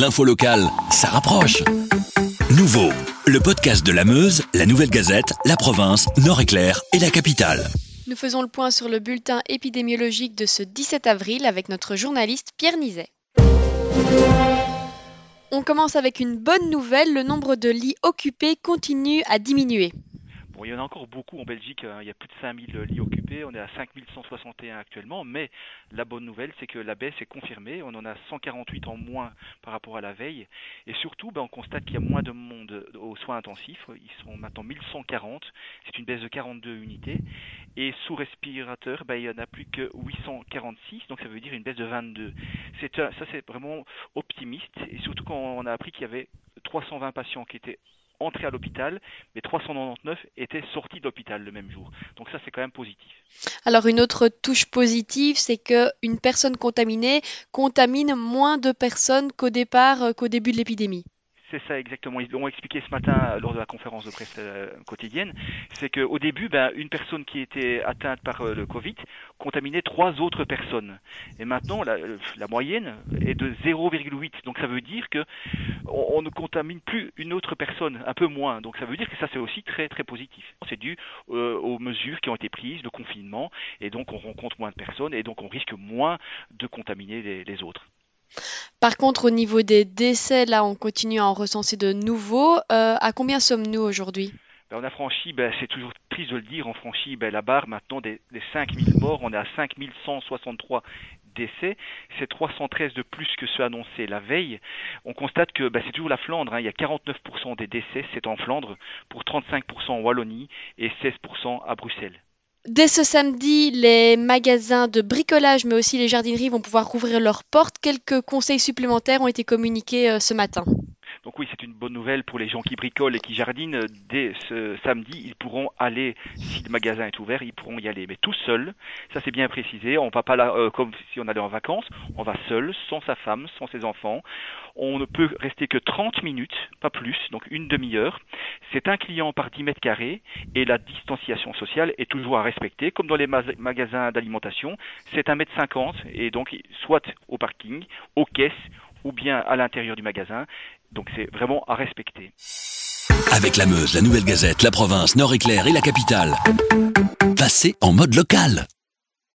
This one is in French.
L'info locale, ça rapproche. Nouveau, le podcast de la Meuse, la Nouvelle Gazette, la province, Nord-Éclair et la capitale. Nous faisons le point sur le bulletin épidémiologique de ce 17 avril avec notre journaliste Pierre Nizet. On commence avec une bonne nouvelle, le nombre de lits occupés continue à diminuer il y en a encore beaucoup en Belgique, hein. il y a plus de 5000 lits occupés, on est à 5161 actuellement, mais la bonne nouvelle, c'est que la baisse est confirmée, on en a 148 en moins par rapport à la veille, et surtout, ben, on constate qu'il y a moins de monde aux soins intensifs, ils sont maintenant 1140, c'est une baisse de 42 unités, et sous respirateur, ben, il n'y en a plus que 846, donc ça veut dire une baisse de 22. C'est, ça, c'est vraiment optimiste, et surtout quand on a appris qu'il y avait 320 patients qui étaient entrés à l'hôpital, mais 399 étaient sortis de l'hôpital le même jour. Donc ça, c'est quand même positif. Alors une autre touche positive, c'est qu'une personne contaminée contamine moins de personnes qu'au départ, euh, qu'au début de l'épidémie. C'est ça exactement. Ils l'ont expliqué ce matin lors de la conférence de presse euh, quotidienne. C'est qu'au début, ben, une personne qui était atteinte par euh, le Covid contaminait trois autres personnes. Et maintenant, la, moyenne est de 0,8. Donc ça veut dire que on, ne contamine plus une autre personne, un peu moins. Donc ça veut dire que ça c'est aussi très très positif. C'est dû euh, aux mesures qui ont été prises, de confinement, et donc on rencontre moins de personnes, et donc on risque moins de contaminer les autres. Par contre, au niveau des décès, là, on continue à en recenser de nouveaux. Euh, à combien sommes-nous aujourd'hui? Ben, On a franchi, ben, c'est toujours triste de le dire, on franchit ben, la barre maintenant des, des 5000 morts. On est à 5163 décès. C'est 313 de plus que ceux annoncés la veille. On constate que c'est toujours la Flandre. Hein. Il y a 49% des décès, c'est en Flandre, pour 35% en Wallonie et 16% à Bruxelles. Dès ce samedi, les magasins de bricolage, mais aussi les jardineries vont pouvoir rouvrir leurs portes. Quelques conseils supplémentaires ont été communiqués euh, ce matin. Donc oui, c'est une bonne nouvelle pour les gens qui bricolent et qui jardinent. Dès ce samedi, ils pourront aller, si le magasin est ouvert, ils pourront y aller. Mais tout seul, ça c'est bien précisé, on va pas là euh, comme si on allait en vacances, on va seul, sans sa femme, sans ses enfants. On ne peut rester que 30 minutes, pas plus, donc une demi-heure. C'est un client par 10 mètres carrés et la distanciation sociale est toujours à respecter, comme dans les magasins d'alimentation. C'est un mètre 50 et donc soit au parking, aux caisses ou bien à l'intérieur du magasin. Donc c'est vraiment à respecter. Avec la Meuse, la Nouvelle Gazette, la province, Nord-Éclair et la capitale. Passez en mode local.